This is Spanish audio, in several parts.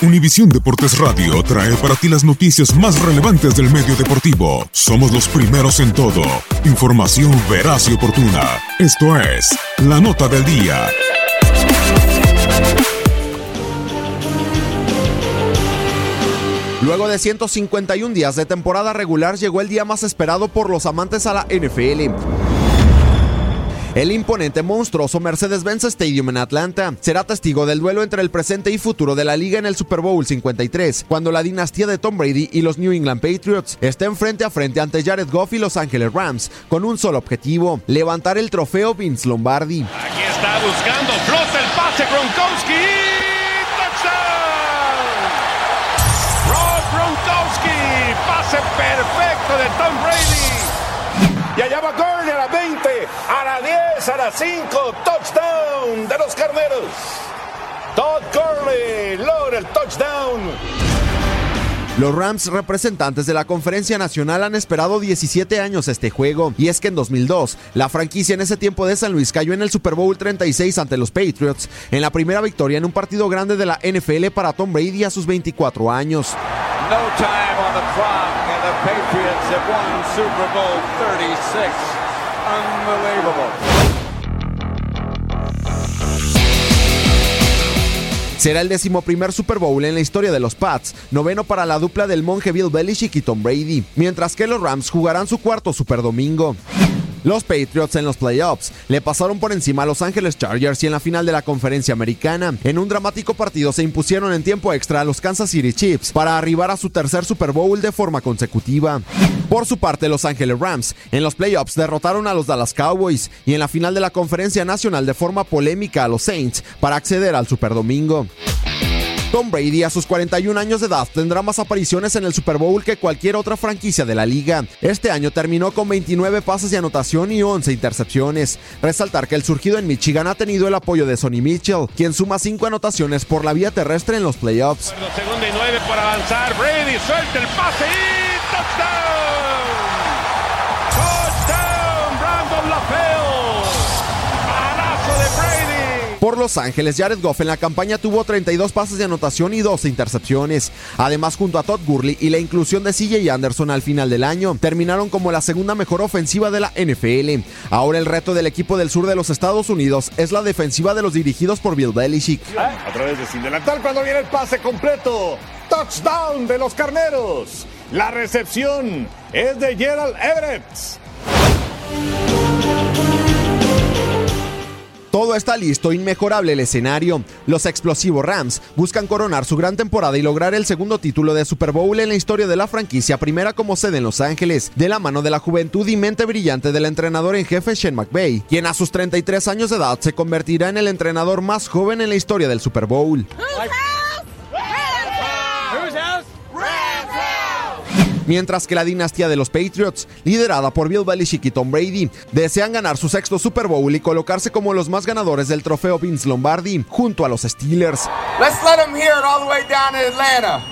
Univisión Deportes Radio trae para ti las noticias más relevantes del medio deportivo. Somos los primeros en todo. Información veraz y oportuna. Esto es La Nota del Día. Luego de 151 días de temporada regular llegó el día más esperado por los amantes a la NFL. El imponente monstruoso Mercedes-Benz Stadium en Atlanta será testigo del duelo entre el presente y futuro de la liga en el Super Bowl 53, cuando la dinastía de Tom Brady y los New England Patriots estén frente a frente ante Jared Goff y Los Angeles Rams, con un solo objetivo, levantar el trofeo Vince Lombardi. Aquí está buscando, flota el pase Gronkowski. Pase perfecto de Tom Brady. Y allá va Gurley a la 20, a la 10, a la 5, touchdown de los carneros. Todd Gurley logra el touchdown. Los Rams, representantes de la Conferencia Nacional, han esperado 17 años este juego, y es que en 2002, la franquicia en ese tiempo de San Luis cayó en el Super Bowl 36 ante los Patriots, en la primera victoria en un partido grande de la NFL para Tom Brady a sus 24 años. No time on the clock, and the Patriots have won Super Bowl 36. Unbelievable. Será el decimoprimer Super Bowl en la historia de los Pats, noveno para la dupla del monje Bill Belichick y Tom Brady, mientras que los Rams jugarán su cuarto Super Domingo. Los Patriots en los playoffs le pasaron por encima a Los Angeles Chargers y en la final de la conferencia americana. En un dramático partido se impusieron en tiempo extra a los Kansas City Chiefs para arribar a su tercer Super Bowl de forma consecutiva. Por su parte, Los Angeles Rams en los playoffs derrotaron a los Dallas Cowboys y en la final de la conferencia nacional de forma polémica a los Saints para acceder al Super Domingo. Tom Brady a sus 41 años de edad tendrá más apariciones en el Super Bowl que cualquier otra franquicia de la liga. Este año terminó con 29 pases de anotación y 11 intercepciones. Resaltar que el surgido en Michigan ha tenido el apoyo de Sonny Mitchell, quien suma 5 anotaciones por la vía terrestre en los playoffs. Segunda y nueve por avanzar. Brady suelta el pase y touchdown. Por Los Ángeles, Jared Goff en la campaña tuvo 32 pases de anotación y 12 intercepciones. Además, junto a Todd Gurley y la inclusión de CJ Anderson al final del año, terminaron como la segunda mejor ofensiva de la NFL. Ahora el reto del equipo del sur de los Estados Unidos es la defensiva de los dirigidos por Bill Belichick. A través de sin delantal cuando viene el pase completo. Touchdown de los carneros. La recepción es de Gerald Everett. Todo está listo, inmejorable el escenario. Los explosivos Rams buscan coronar su gran temporada y lograr el segundo título de Super Bowl en la historia de la franquicia, primera como sede en Los Ángeles, de la mano de la juventud y mente brillante del entrenador en jefe Shane McVay, quien a sus 33 años de edad se convertirá en el entrenador más joven en la historia del Super Bowl. Mientras que la dinastía de los Patriots, liderada por Bill Belichick y Tom Brady, desean ganar su sexto Super Bowl y colocarse como los más ganadores del trofeo Vince Lombardi, junto a los Steelers. Let's let them hear it all the way down in Atlanta.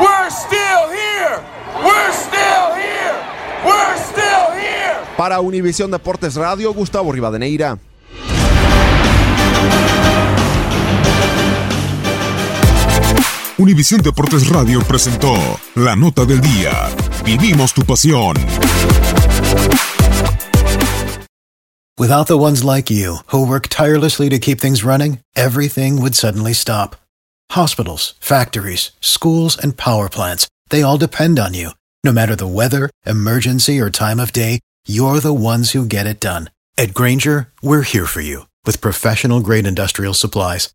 We're still here. We're still here. We're still here. Para Univisión Deportes Radio, Gustavo Rivadeneira. Univisión Deportes Radio presentó la nota del día. Vivimos tu pasión. Without the ones like you, who work tirelessly to keep things running, everything would suddenly stop. Hospitals, factories, schools, and power plants, they all depend on you. No matter the weather, emergency, or time of day, you're the ones who get it done. At Granger, we're here for you with professional grade industrial supplies.